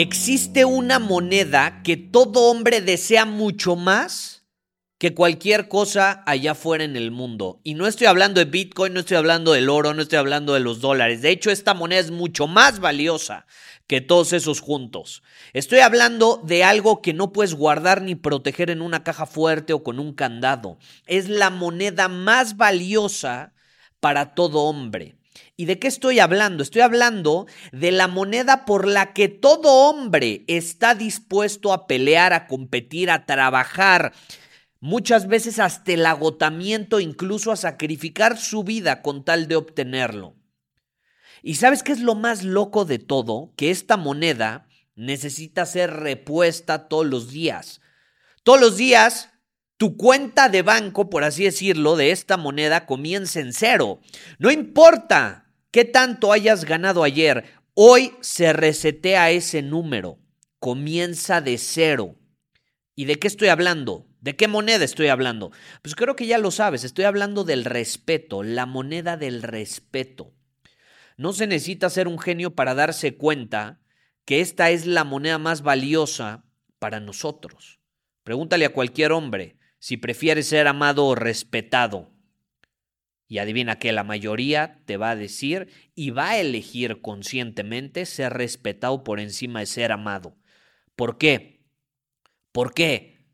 Existe una moneda que todo hombre desea mucho más que cualquier cosa allá afuera en el mundo. Y no estoy hablando de Bitcoin, no estoy hablando del oro, no estoy hablando de los dólares. De hecho, esta moneda es mucho más valiosa que todos esos juntos. Estoy hablando de algo que no puedes guardar ni proteger en una caja fuerte o con un candado. Es la moneda más valiosa para todo hombre. ¿Y de qué estoy hablando? Estoy hablando de la moneda por la que todo hombre está dispuesto a pelear, a competir, a trabajar, muchas veces hasta el agotamiento, incluso a sacrificar su vida con tal de obtenerlo. ¿Y sabes qué es lo más loco de todo? Que esta moneda necesita ser repuesta todos los días. Todos los días tu cuenta de banco, por así decirlo, de esta moneda comienza en cero. No importa ¿Qué tanto hayas ganado ayer? Hoy se resetea ese número. Comienza de cero. ¿Y de qué estoy hablando? ¿De qué moneda estoy hablando? Pues creo que ya lo sabes, estoy hablando del respeto, la moneda del respeto. No se necesita ser un genio para darse cuenta que esta es la moneda más valiosa para nosotros. Pregúntale a cualquier hombre si prefiere ser amado o respetado. Y adivina que la mayoría te va a decir y va a elegir conscientemente ser respetado por encima de ser amado. ¿Por qué? ¿Por qué?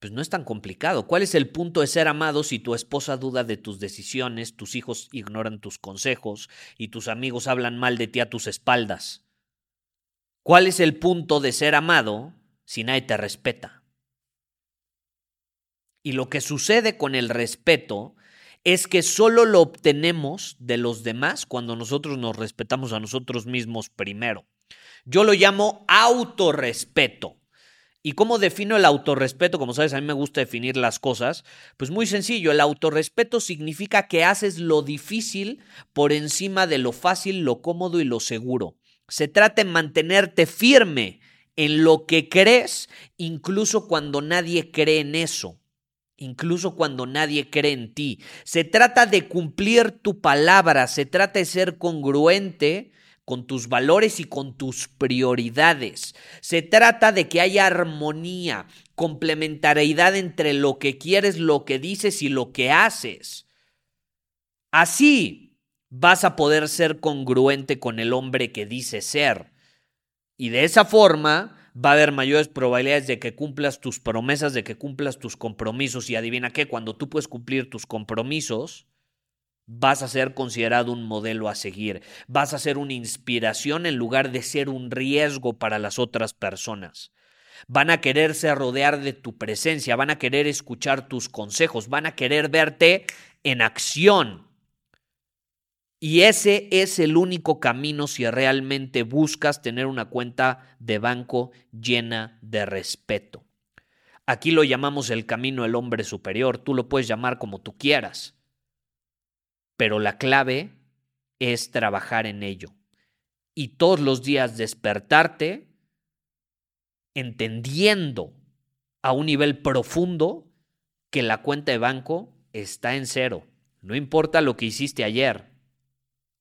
Pues no es tan complicado. ¿Cuál es el punto de ser amado si tu esposa duda de tus decisiones, tus hijos ignoran tus consejos y tus amigos hablan mal de ti a tus espaldas? ¿Cuál es el punto de ser amado si nadie te respeta? Y lo que sucede con el respeto es que solo lo obtenemos de los demás cuando nosotros nos respetamos a nosotros mismos primero. Yo lo llamo autorrespeto. ¿Y cómo defino el autorrespeto? Como sabes, a mí me gusta definir las cosas. Pues muy sencillo, el autorrespeto significa que haces lo difícil por encima de lo fácil, lo cómodo y lo seguro. Se trata de mantenerte firme en lo que crees, incluso cuando nadie cree en eso incluso cuando nadie cree en ti. Se trata de cumplir tu palabra, se trata de ser congruente con tus valores y con tus prioridades. Se trata de que haya armonía, complementariedad entre lo que quieres, lo que dices y lo que haces. Así vas a poder ser congruente con el hombre que dice ser. Y de esa forma va a haber mayores probabilidades de que cumplas tus promesas, de que cumplas tus compromisos. Y adivina qué, cuando tú puedes cumplir tus compromisos, vas a ser considerado un modelo a seguir, vas a ser una inspiración en lugar de ser un riesgo para las otras personas. Van a quererse rodear de tu presencia, van a querer escuchar tus consejos, van a querer verte en acción. Y ese es el único camino si realmente buscas tener una cuenta de banco llena de respeto. Aquí lo llamamos el camino del hombre superior, tú lo puedes llamar como tú quieras, pero la clave es trabajar en ello y todos los días despertarte entendiendo a un nivel profundo que la cuenta de banco está en cero. No importa lo que hiciste ayer,